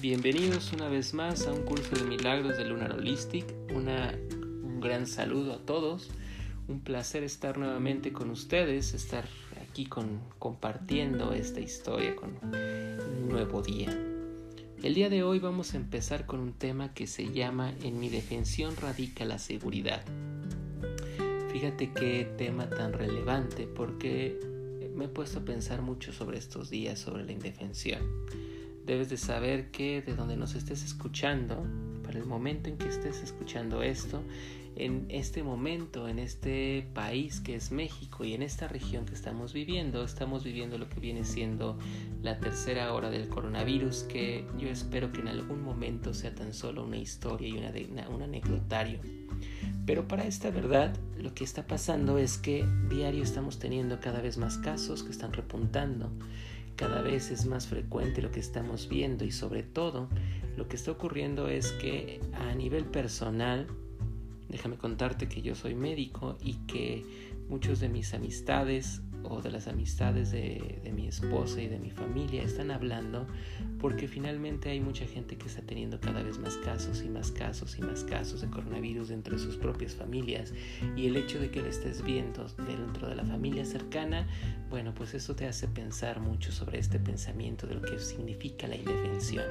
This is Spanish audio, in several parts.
bienvenidos una vez más a un curso de milagros de Lunar Holistic. un gran saludo a todos, un placer estar nuevamente con ustedes, estar aquí compartiendo esta historia con un nuevo día. El día de hoy vamos a empezar con un tema que se llama En mi defensión radica la seguridad. Fíjate qué tema tan relevante porque me he puesto a pensar mucho sobre estos días, sobre la indefensión debes de saber que de donde nos estés escuchando, para el momento en que estés escuchando esto, en este momento, en este país que es México y en esta región que estamos viviendo, estamos viviendo lo que viene siendo la tercera hora del coronavirus, que yo espero que en algún momento sea tan solo una historia y una, un anecdotario. Pero para esta verdad, lo que está pasando es que diario estamos teniendo cada vez más casos que están repuntando cada vez es más frecuente lo que estamos viendo y sobre todo lo que está ocurriendo es que a nivel personal, déjame contarte que yo soy médico y que muchos de mis amistades o de las amistades de, mi esposa y de mi familia están hablando porque finalmente hay mucha gente que está teniendo cada vez más casos y más casos y más casos de coronavirus dentro de sus propias familias y el hecho de que lo estés viendo dentro de la familia cercana, bueno, pues eso te hace pensar mucho sobre este pensamiento de lo que significa la indefensión.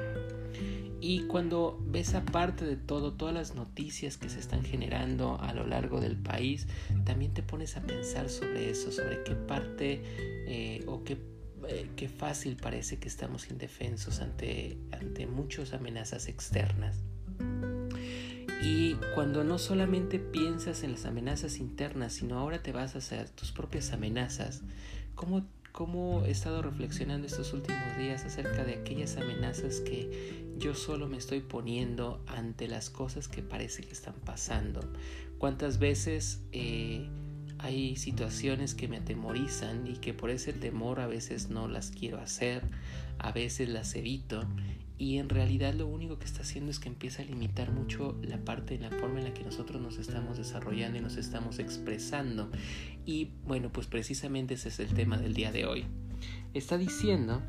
Y cuando ves aparte de todo, todas las noticias que se están generando a lo largo del país, también te pones a pensar sobre eso, sobre qué parte eh, o qué, eh, qué fácil parece que estamos indefensos ante, ante muchas amenazas externas. Y cuando no solamente piensas en las amenazas internas, sino ahora te vas a hacer tus propias amenazas, ¿cómo cómo he estado reflexionando estos últimos días acerca de aquellas amenazas que yo solo me estoy poniendo ante las cosas que parece que están pasando. Cuántas veces eh, hay situaciones que me atemorizan y que por ese temor a veces no las quiero hacer, a veces las evito y en realidad lo único que está haciendo es que empieza a limitar mucho la parte, la forma en la que nosotros nos estamos desarrollando y nos estamos expresando. Y bueno, pues precisamente ese es el tema del día de hoy. Está diciendo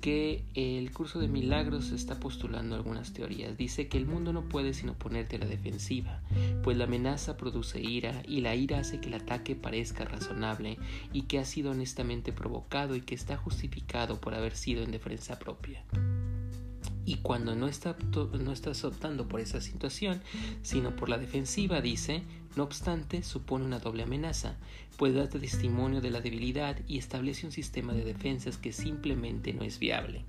que el curso de milagros está postulando algunas teorías. Dice que el mundo no puede sino ponerte a la defensiva, pues la amenaza produce ira y la ira hace que el ataque parezca razonable y que ha sido honestamente provocado y que está justificado por haber sido en defensa propia. Y cuando no, está, no estás optando por esa situación, sino por la defensiva, dice, no obstante, supone una doble amenaza, puede darte testimonio de la debilidad y establece un sistema de defensas que simplemente no es viable.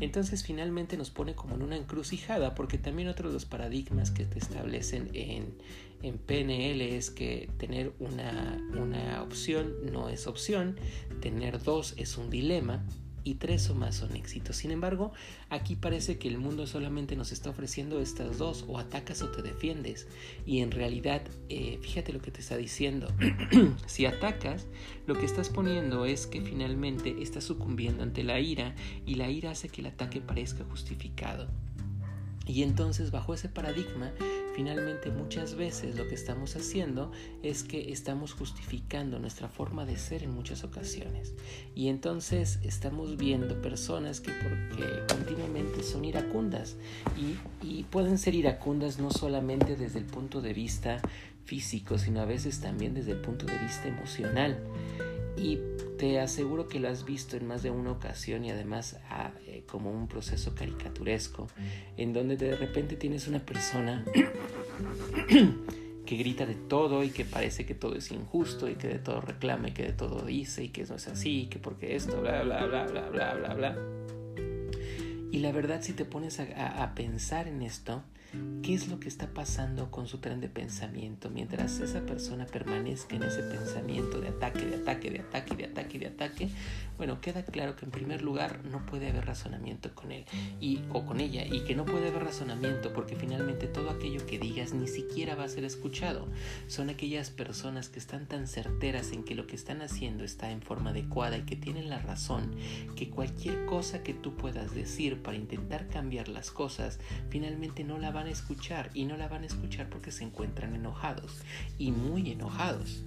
Entonces finalmente nos pone como en una encrucijada porque también otro de los paradigmas que te establecen en, en PNL es que tener una, una opción no es opción, tener dos es un dilema y tres o más son éxitos. Sin embargo, aquí parece que el mundo solamente nos está ofreciendo estas dos, o atacas o te defiendes. Y en realidad, eh, fíjate lo que te está diciendo. si atacas, lo que estás poniendo es que finalmente estás sucumbiendo ante la ira y la ira hace que el ataque parezca justificado. Y entonces, bajo ese paradigma, Finalmente, muchas veces lo que estamos haciendo es que estamos justificando nuestra forma de ser en muchas ocasiones. Y entonces estamos viendo personas que porque continuamente son iracundas y, y pueden ser iracundas no solamente desde el punto de vista físico, sino a veces también desde el punto de vista emocional. Y te aseguro que lo has visto en más de una ocasión y además ah, eh, como un proceso caricaturesco, en donde de repente tienes una persona que grita de todo y que parece que todo es injusto y que de todo reclama y que de todo dice y que eso es así y que porque esto, bla, bla, bla, bla, bla, bla, bla. Y la verdad si te pones a pensar en esto, qué es lo que está pasando con su tren de pensamiento mientras esa persona permanezca en ese pensamiento de ataque, de ataque, de ataque, de ataque, de ataque. Bueno, queda claro que en primer lugar no puede haber razonamiento con él y o con ella y que no puede haber razonamiento porque finalmente todo aquello que digas ni siquiera va a ser escuchado. Son aquellas personas que están tan certeras en que lo que están haciendo está en forma adecuada y que tienen la razón que cualquier cosa que tú puedas decir para intentar cambiar las cosas finalmente no la van escuchar y no la van a escuchar porque se encuentran enojados y muy enojados.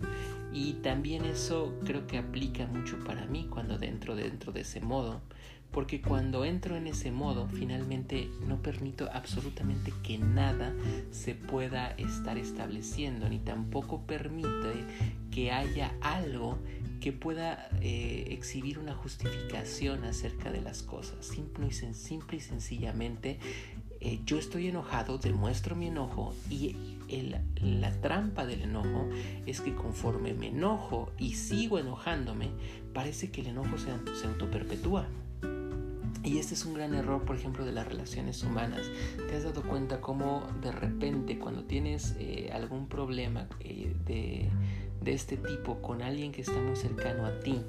Y también eso creo que aplica mucho para mí cuando dentro dentro de ese modo porque cuando entro en ese modo, finalmente no permito absolutamente que nada se pueda estar estableciendo, ni tampoco permite que haya algo que pueda eh, exhibir una justificación acerca de las cosas. Simple y, simple y sencillamente, eh, yo estoy enojado, demuestro mi enojo y la trampa del enojo es que conforme me enojo y sigo enojándome, parece que el enojo se, se autoperpetúa. Y este es un gran error, por ejemplo, de las relaciones humanas. ¿Te has dado cuenta cómo de repente cuando tienes eh, algún problema de, de este tipo con alguien que está muy cercano a ti,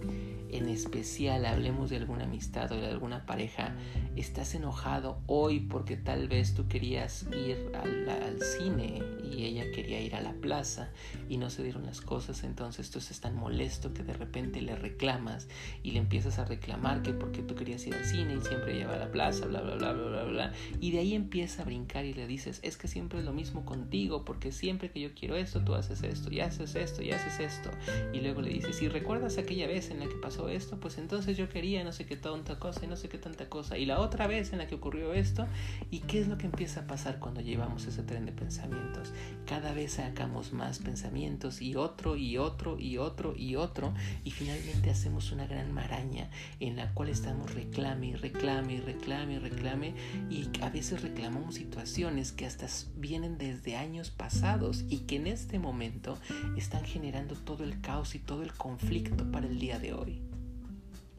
en especial hablemos de alguna amistad o de alguna pareja, estás enojado hoy porque tal vez tú querías ir al, al, cine y ella quería ir a la plaza y no se dieron las cosas, entonces tú estás tan molesto que de repente le reclamas y le empiezas a reclamar que porque tú querías ir al cine y siempre lleva a la plaza, bla, bla, bla, bla, bla, bla. Y de ahí empieza a brincar y le dices, es que siempre es lo mismo contigo porque siempre que yo quiero esto, tú haces esto, y haces esto, y haces esto. Y luego le dices, si recuerdas aquella vez en la que pasó esto, pues entonces yo quería no sé qué tanta cosa y no sé qué tanta cosa. Y la otra vez en la que ocurrió esto, ¿y qué es lo que empieza a pasar cuando llevamos ese tren de pensamientos? Cada vez sacamos más pensamientos y otro y otro y otro y otro y finalmente hacemos una gran maraña en la cual estamos reclame y reclame y reclame y reclame y a veces reclamamos situaciones que hasta vienen desde años pasados y que en este momento están generando todo el caos y todo el conflicto para el día de hoy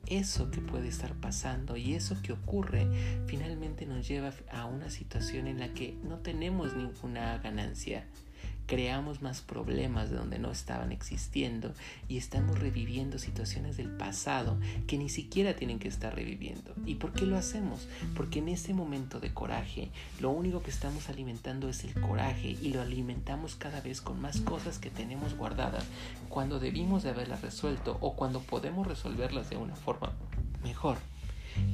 eso que puede estar pasando y eso que ocurre finalmente nos lleva a una situación en la que no tenemos ninguna ganancia creamos más problemas de donde no estaban existiendo y estamos reviviendo situaciones del pasado que ni siquiera tienen que estar reviviendo. ¿Y por qué lo hacemos? Porque en ese momento de coraje lo único que estamos alimentando es el coraje y lo alimentamos cada vez con más cosas que tenemos guardadas cuando debimos de haberlas resuelto o cuando podemos resolverlas de una forma mejor.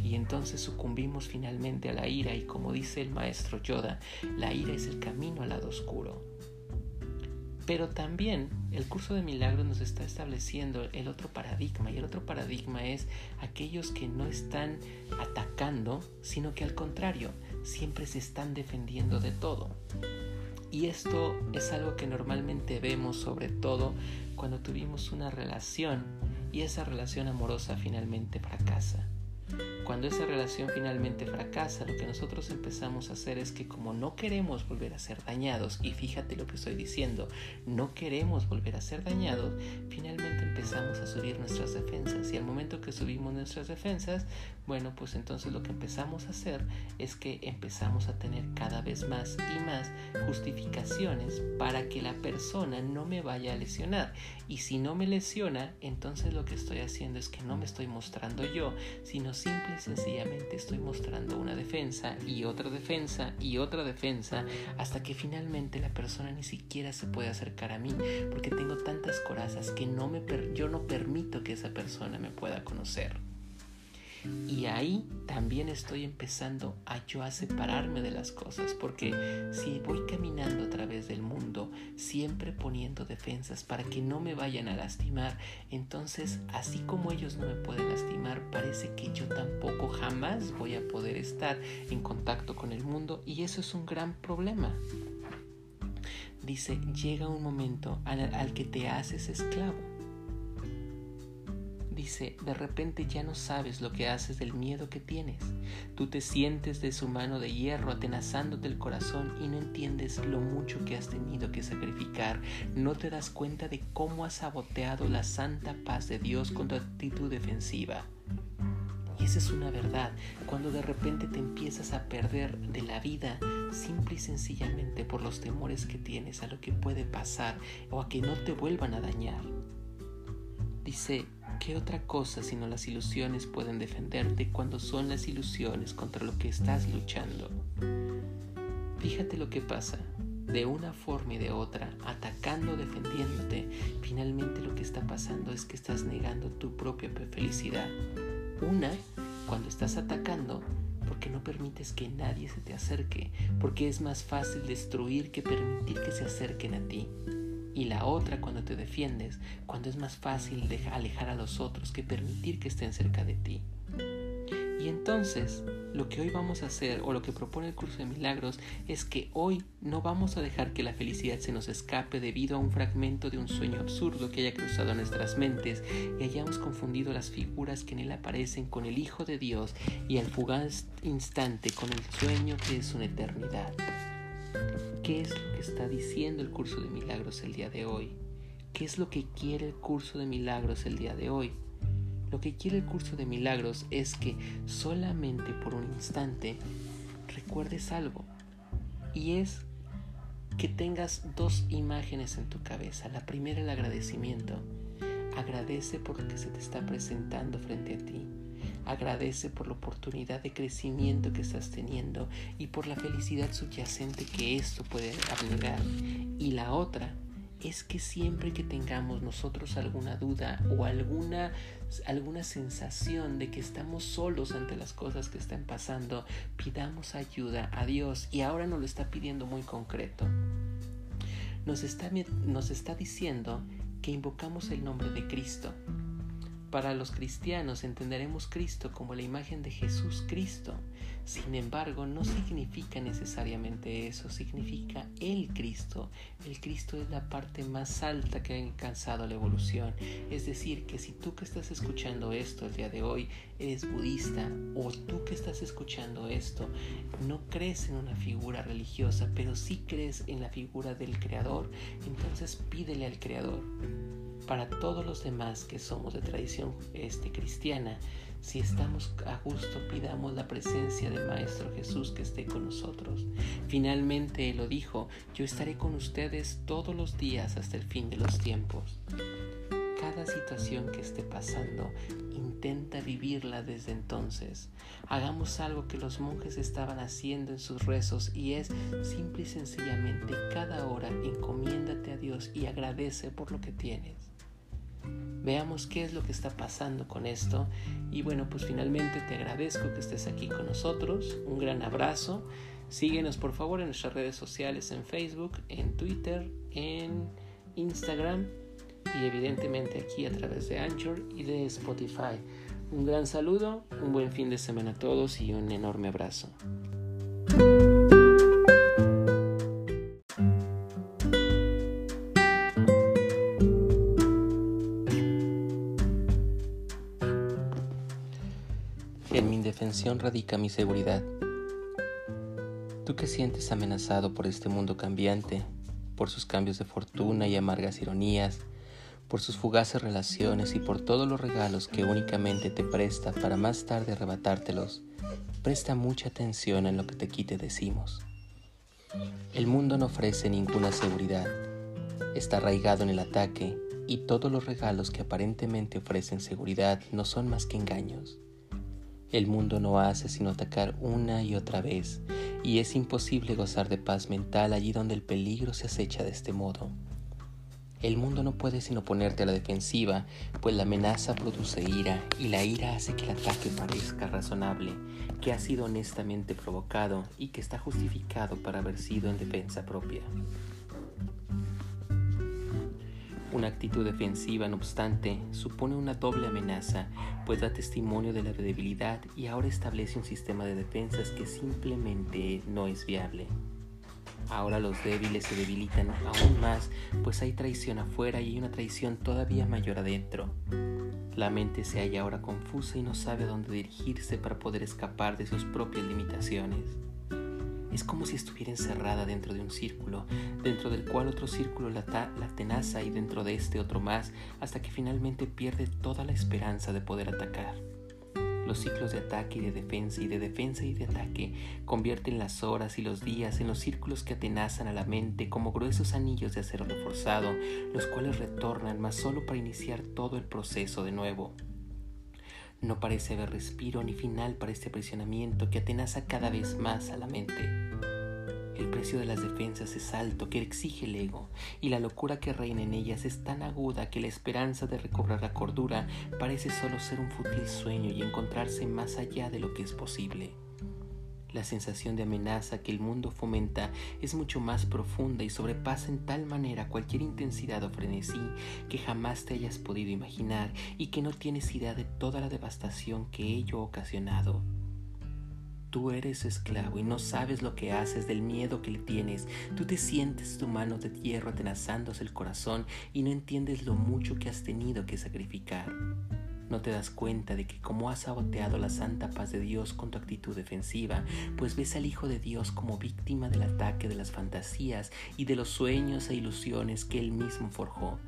Y entonces sucumbimos finalmente a la ira y como dice el maestro Yoda, la ira es el camino al lado oscuro. Pero también el curso de milagros nos está estableciendo el otro paradigma y el otro paradigma es aquellos que no están atacando, sino que al contrario, siempre se están defendiendo de todo. Y esto es algo que normalmente vemos sobre todo cuando tuvimos una relación y esa relación amorosa finalmente fracasa. Cuando esa relación finalmente fracasa, lo que nosotros empezamos a hacer es que como no queremos volver a ser dañados, y fíjate lo que estoy diciendo, no queremos volver a ser dañados, finalmente empezamos a subir nuestras defensas. Y al momento que subimos nuestras defensas, bueno, pues entonces lo que empezamos a hacer es que empezamos a tener cada vez más y más justificaciones para que la persona no me vaya a lesionar. Y si no me lesiona, entonces lo que estoy haciendo es que no me estoy mostrando yo, sino simple sencillamente estoy mostrando una defensa y otra defensa y otra defensa hasta que finalmente la persona ni siquiera se puede acercar a mí porque tengo tantas corazas que no me yo no permito que esa persona me pueda conocer. Y ahí también estoy empezando a yo a separarme de las cosas, porque si voy caminando a través del mundo, siempre poniendo defensas para que no me vayan a lastimar, entonces así como ellos no me pueden lastimar, parece que yo tampoco jamás voy a poder estar en contacto con el mundo y eso es un gran problema. Dice, llega un momento al, al que te haces esclavo dice, de repente ya no sabes lo que haces del miedo que tienes. Tú te sientes de su mano de hierro atenazándote el corazón y no entiendes lo mucho que has tenido que sacrificar. No te das cuenta de cómo has saboteado la santa paz de Dios con tu actitud defensiva. Y esa es una verdad, cuando de repente te empiezas a perder de la vida simple y sencillamente por los temores que tienes a lo que puede pasar o a que no te vuelvan a dañar. Dice, ¿Qué otra cosa sino las ilusiones pueden defenderte cuando son las ilusiones contra lo que estás luchando? Fíjate lo que pasa. De una forma y de otra, atacando, defendiéndote, finalmente lo que está pasando es que estás negando tu propia felicidad. Una, cuando estás atacando, porque no permites que nadie se te acerque, porque es más fácil destruir que permitir que se acerquen a ti y la otra cuando te defiendes, cuando es más fácil alejar a los otros que permitir que estén cerca de ti. Y entonces, lo que hoy vamos a hacer o lo que propone el curso de milagros es que hoy no vamos a dejar que la felicidad se nos escape debido a un fragmento de un sueño absurdo que haya cruzado nuestras mentes y hayamos confundido las figuras que en él aparecen con el Hijo de Dios y al fugaz instante con el sueño que es una eternidad. ¿Qué es lo que está diciendo el curso de milagros el día de hoy? ¿Qué es lo que quiere el curso de milagros el día de hoy? Lo que quiere el curso de milagros es que solamente por un instante recuerdes algo. Y es que tengas dos imágenes en tu cabeza. La primera el agradecimiento. Agradece por lo que se te está presentando frente a ti. Agradece por la oportunidad de crecimiento que estás teniendo y por la felicidad subyacente que esto puede agregar. Y la otra es que siempre que tengamos nosotros alguna duda o alguna, alguna sensación de que estamos solos ante las cosas que están pasando, pidamos ayuda a Dios y ahora nos lo está pidiendo muy concreto. Nos está, nos está diciendo que invocamos el nombre de Cristo para los cristianos entenderemos Cristo como la imagen de Jesús Cristo. Sin embargo, no significa necesariamente eso, significa el Cristo. El Cristo es la parte más alta que ha alcanzado la evolución. Es decir, que si tú que estás escuchando esto el día de hoy eres budista o tú que estás escuchando esto no crees en una figura religiosa, pero sí crees en la figura del Creador, entonces pídele al Creador para todos los demás que somos de tradición este, cristiana, si estamos a gusto, pidamos la presencia del Maestro Jesús que esté con nosotros. Finalmente lo dijo, yo estaré con ustedes todos los días hasta el fin de los tiempos. Cada situación que esté pasando, intenta vivirla desde entonces. Hagamos algo que los monjes estaban haciendo en sus rezos y es simple y sencillamente cada hora encomiéndate a Dios y agradece por lo que tienes. Veamos qué es lo que está pasando con esto. Y bueno, pues finalmente te agradezco que estés aquí con nosotros. Un gran abrazo. Síguenos por favor en nuestras redes sociales, en Facebook, en Twitter, en Instagram y evidentemente aquí a través de Anchor y de Spotify. Un gran saludo, un buen fin de semana a todos y un enorme abrazo. En mi indefensión radica mi seguridad. Tú que sientes amenazado por este mundo cambiante, por sus cambios de fortuna y amargas ironías, por sus fugaces relaciones y por todos los regalos que únicamente te presta para más tarde arrebatártelos, presta mucha atención en lo que te quite decimos. El mundo no ofrece ninguna seguridad, está arraigado en el ataque y todos los regalos que aparentemente ofrecen seguridad no son más que engaños. El mundo no hace sino atacar una y otra vez, y es imposible gozar de paz mental allí donde el peligro se acecha de este modo. El mundo no puede sino ponerte a la defensiva, pues la amenaza produce ira y la ira hace que el ataque parezca razonable, que ha sido honestamente provocado y que está justificado para haber sido en defensa propia. Una actitud defensiva, no obstante, supone una doble amenaza, pues da testimonio de la debilidad y ahora establece un sistema de defensas que simplemente no es viable. Ahora los débiles se debilitan aún más, pues hay traición afuera y hay una traición todavía mayor adentro. La mente se halla ahora confusa y no sabe a dónde dirigirse para poder escapar de sus propias limitaciones. Es como si estuviera encerrada dentro de un círculo, dentro del cual otro círculo la, la tenaza y dentro de este otro más, hasta que finalmente pierde toda la esperanza de poder atacar. Los ciclos de ataque y de defensa y de defensa y de ataque convierten las horas y los días en los círculos que atenazan a la mente como gruesos anillos de acero reforzado, los cuales retornan más solo para iniciar todo el proceso de nuevo. No parece haber respiro ni final para este aprisionamiento que atenaza cada vez más a la mente. El precio de las defensas es alto que exige el ego, y la locura que reina en ellas es tan aguda que la esperanza de recobrar la cordura parece solo ser un fútil sueño y encontrarse más allá de lo que es posible. La sensación de amenaza que el mundo fomenta es mucho más profunda y sobrepasa en tal manera cualquier intensidad o frenesí que jamás te hayas podido imaginar y que no tienes idea de toda la devastación que ello ha ocasionado. Tú eres esclavo y no sabes lo que haces del miedo que le tienes. Tú te sientes tu mano de hierro atenazándose el corazón y no entiendes lo mucho que has tenido que sacrificar. No te das cuenta de que como has saboteado la santa paz de Dios con tu actitud defensiva, pues ves al Hijo de Dios como víctima del ataque de las fantasías y de los sueños e ilusiones que Él mismo forjó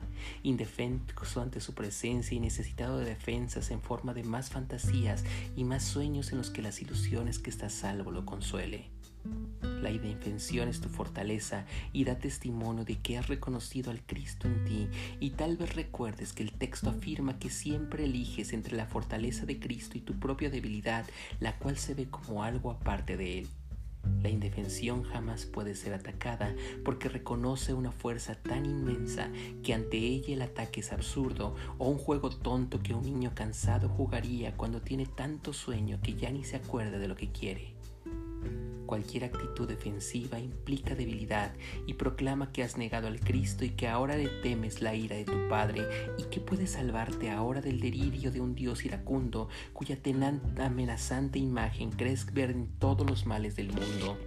indefenso ante su presencia y necesitado de defensas en forma de más fantasías y más sueños en los que las ilusiones que está salvo lo consuele. La indefensión es tu fortaleza y da testimonio de que has reconocido al Cristo en ti y tal vez recuerdes que el texto afirma que siempre eliges entre la fortaleza de Cristo y tu propia debilidad, la cual se ve como algo aparte de Él. La indefensión jamás puede ser atacada porque reconoce una fuerza tan inmensa que ante ella el ataque es absurdo o un juego tonto que un niño cansado jugaría cuando tiene tanto sueño que ya ni se acuerda de lo que quiere. Cualquier actitud defensiva implica debilidad y proclama que has negado al Cristo y que ahora le temes la ira de tu Padre y que puede salvarte ahora del delirio de un Dios iracundo cuya amenazante imagen crees ver en todos los males del mundo.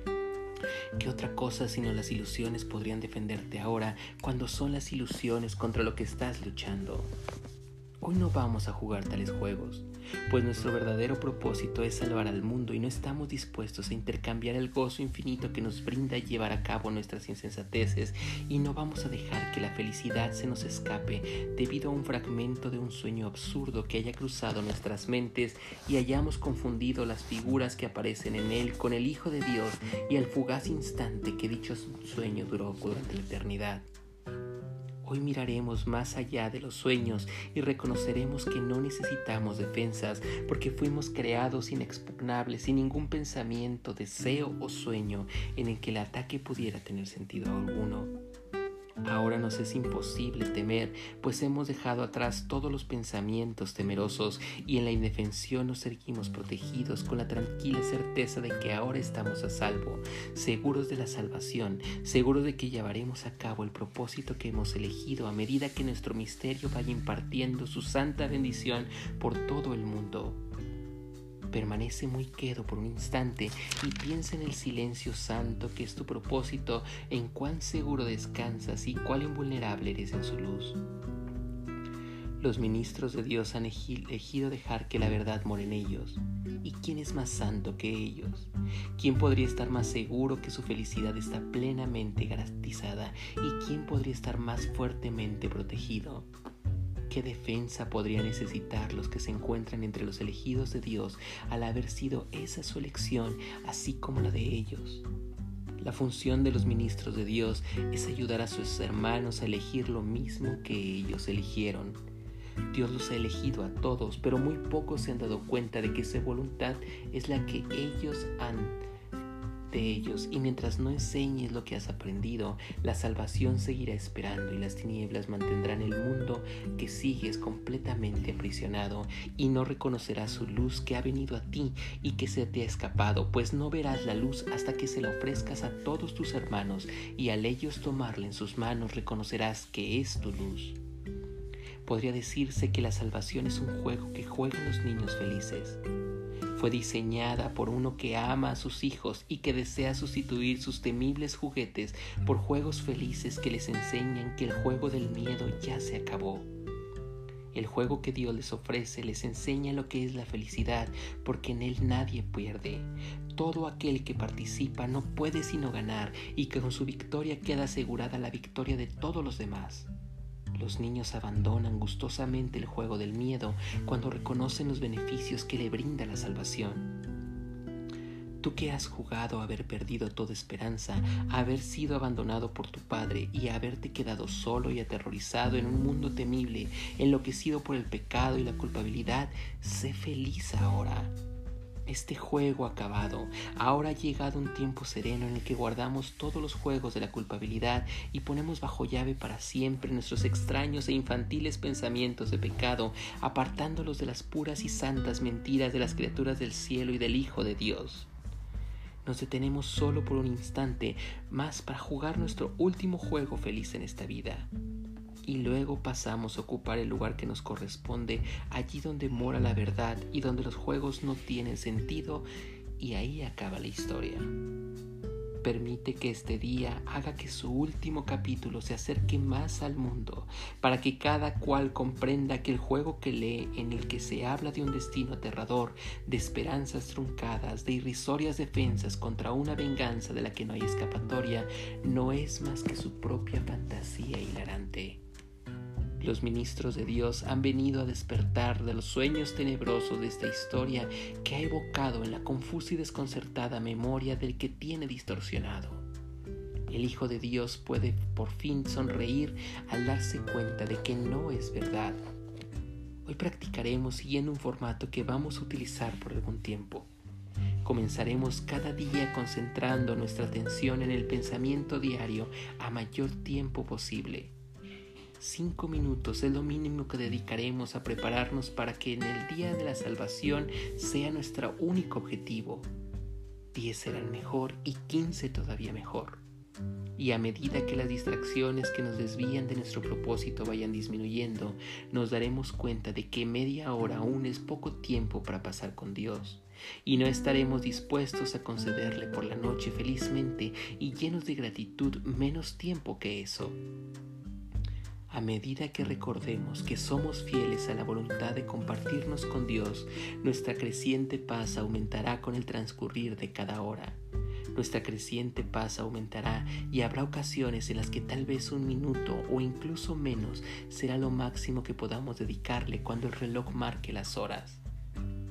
¿Qué otra cosa sino las ilusiones podrían defenderte ahora cuando son las ilusiones contra lo que estás luchando? Hoy no vamos a jugar tales juegos, pues nuestro verdadero propósito es salvar al mundo y no estamos dispuestos a intercambiar el gozo infinito que nos brinda llevar a cabo nuestras insensateces y no vamos a dejar que la felicidad se nos escape debido a un fragmento de un sueño absurdo que haya cruzado nuestras mentes y hayamos confundido las figuras que aparecen en él con el Hijo de Dios y el fugaz instante que dicho sueño duró durante la eternidad. Hoy miraremos más allá de los sueños y reconoceremos que no necesitamos defensas porque fuimos creados inexpugnables sin ningún pensamiento, deseo o sueño en el que el ataque pudiera tener sentido alguno. Ahora nos es imposible temer, pues hemos dejado atrás todos los pensamientos temerosos y en la indefensión nos erguimos protegidos con la tranquila certeza de que ahora estamos a salvo, seguros de la salvación, seguros de que llevaremos a cabo el propósito que hemos elegido a medida que nuestro misterio vaya impartiendo su santa bendición por todo el mundo. Permanece muy quedo por un instante y piensa en el silencio santo que es tu propósito, en cuán seguro descansas y cuán invulnerable eres en su luz. Los ministros de Dios han elegido dejar que la verdad more en ellos. ¿Y quién es más santo que ellos? ¿Quién podría estar más seguro que su felicidad está plenamente garantizada? ¿Y quién podría estar más fuertemente protegido? ¿Qué defensa podría necesitar los que se encuentran entre los elegidos de Dios al haber sido esa su elección, así como la de ellos? La función de los ministros de Dios es ayudar a sus hermanos a elegir lo mismo que ellos eligieron. Dios los ha elegido a todos, pero muy pocos se han dado cuenta de que esa voluntad es la que ellos han de ellos, y mientras no enseñes lo que has aprendido, la salvación seguirá esperando y las tinieblas mantendrán el mundo que sigues completamente aprisionado, y no reconocerás su luz que ha venido a ti y que se te ha escapado, pues no verás la luz hasta que se la ofrezcas a todos tus hermanos, y al ellos tomarla en sus manos reconocerás que es tu luz. Podría decirse que la salvación es un juego que juegan los niños felices fue diseñada por uno que ama a sus hijos y que desea sustituir sus temibles juguetes por juegos felices que les enseñan que el juego del miedo ya se acabó. El juego que Dios les ofrece les enseña lo que es la felicidad, porque en él nadie pierde. Todo aquel que participa no puede sino ganar y que con su victoria queda asegurada la victoria de todos los demás. Los niños abandonan gustosamente el juego del miedo cuando reconocen los beneficios que le brinda la salvación. Tú que has jugado a haber perdido toda esperanza, a haber sido abandonado por tu padre y a haberte quedado solo y aterrorizado en un mundo temible, enloquecido por el pecado y la culpabilidad, sé feliz ahora este juego acabado. Ahora ha llegado un tiempo sereno en el que guardamos todos los juegos de la culpabilidad y ponemos bajo llave para siempre nuestros extraños e infantiles pensamientos de pecado, apartándolos de las puras y santas mentiras de las criaturas del cielo y del Hijo de Dios. Nos detenemos solo por un instante más para jugar nuestro último juego feliz en esta vida y luego pasamos a ocupar el lugar que nos corresponde allí donde mora la verdad y donde los juegos no tienen sentido y ahí acaba la historia. Permite que este día haga que su último capítulo se acerque más al mundo, para que cada cual comprenda que el juego que lee en el que se habla de un destino aterrador, de esperanzas truncadas, de irrisorias defensas contra una venganza de la que no hay escapatoria, no es más que su propia fantasía hilarante. Los ministros de Dios han venido a despertar de los sueños tenebrosos de esta historia que ha evocado en la confusa y desconcertada memoria del que tiene distorsionado. El Hijo de Dios puede por fin sonreír al darse cuenta de que no es verdad. Hoy practicaremos siguiendo un formato que vamos a utilizar por algún tiempo. Comenzaremos cada día concentrando nuestra atención en el pensamiento diario a mayor tiempo posible Cinco minutos es lo mínimo que dedicaremos a prepararnos para que en el día de la salvación sea nuestro único objetivo. Diez serán mejor y quince todavía mejor. Y a medida que las distracciones que nos desvían de nuestro propósito vayan disminuyendo, nos daremos cuenta de que media hora aún es poco tiempo para pasar con Dios y no estaremos dispuestos a concederle por la noche felizmente y llenos de gratitud menos tiempo que eso. A medida que recordemos que somos fieles a la voluntad de compartirnos con Dios, nuestra creciente paz aumentará con el transcurrir de cada hora. Nuestra creciente paz aumentará y habrá ocasiones en las que tal vez un minuto o incluso menos será lo máximo que podamos dedicarle cuando el reloj marque las horas.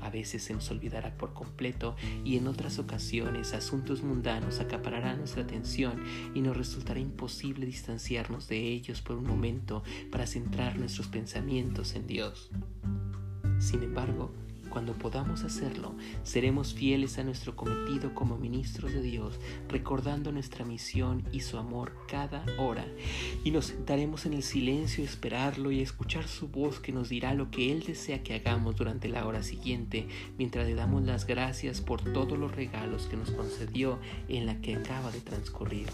A veces se nos olvidará por completo y en otras ocasiones asuntos mundanos acapararán nuestra atención y nos resultará imposible distanciarnos de ellos por un momento para centrar nuestros pensamientos en Dios. Sin embargo, cuando podamos hacerlo, seremos fieles a nuestro cometido como ministros de Dios, recordando nuestra misión y su amor cada hora. Y nos sentaremos en el silencio esperarlo y escuchar su voz que nos dirá lo que Él desea que hagamos durante la hora siguiente, mientras le damos las gracias por todos los regalos que nos concedió en la que acaba de transcurrir.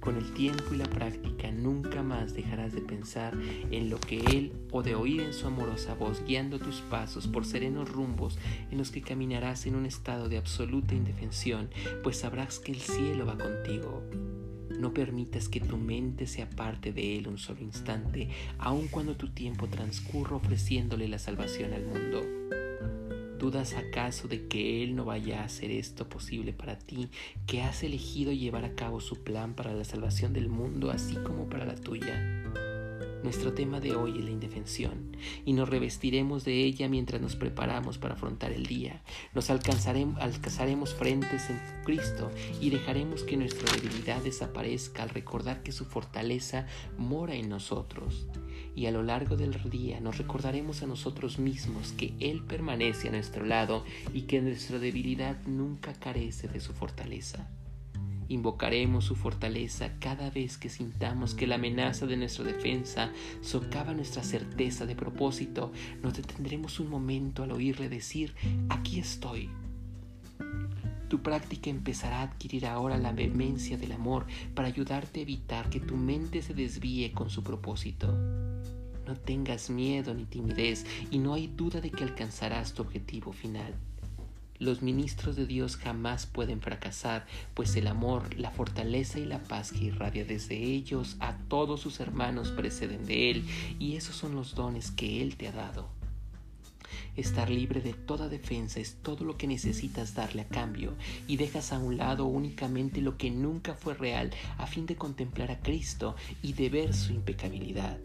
Con el tiempo y la práctica nunca más dejarás de pensar en lo que Él o de oír en su amorosa voz guiando tus pasos por serenos rumbos en los que caminarás en un estado de absoluta indefensión, pues sabrás que el cielo va contigo. No permitas que tu mente se aparte de Él un solo instante, aun cuando tu tiempo transcurra ofreciéndole la salvación al mundo. ¿Dudas acaso de que Él no vaya a hacer esto posible para ti, que has elegido llevar a cabo su plan para la salvación del mundo, así como para la tuya? Nuestro tema de hoy es la indefensión y nos revestiremos de ella mientras nos preparamos para afrontar el día. Nos alcanzaremos, alcanzaremos frentes en Cristo y dejaremos que nuestra debilidad desaparezca al recordar que su fortaleza mora en nosotros y a lo largo del día nos recordaremos a nosotros mismos que Él permanece a nuestro lado y que nuestra debilidad nunca carece de su fortaleza. Invocaremos su fortaleza cada vez que sintamos que la amenaza de nuestra defensa socava nuestra certeza de propósito. Nos detendremos un momento al oírle decir, aquí estoy. Tu práctica empezará a adquirir ahora la vehemencia del amor para ayudarte a evitar que tu mente se desvíe con su propósito. No tengas miedo ni timidez y no hay duda de que alcanzarás tu objetivo final. Los ministros de Dios jamás pueden fracasar, pues el amor, la fortaleza y la paz que irradia desde ellos a todos sus hermanos preceden de Él, y esos son los dones que Él te ha dado. Estar libre de toda defensa es todo lo que necesitas darle a cambio y dejas a un lado únicamente lo que nunca fue real a fin de contemplar a Cristo y de ver su impecabilidad.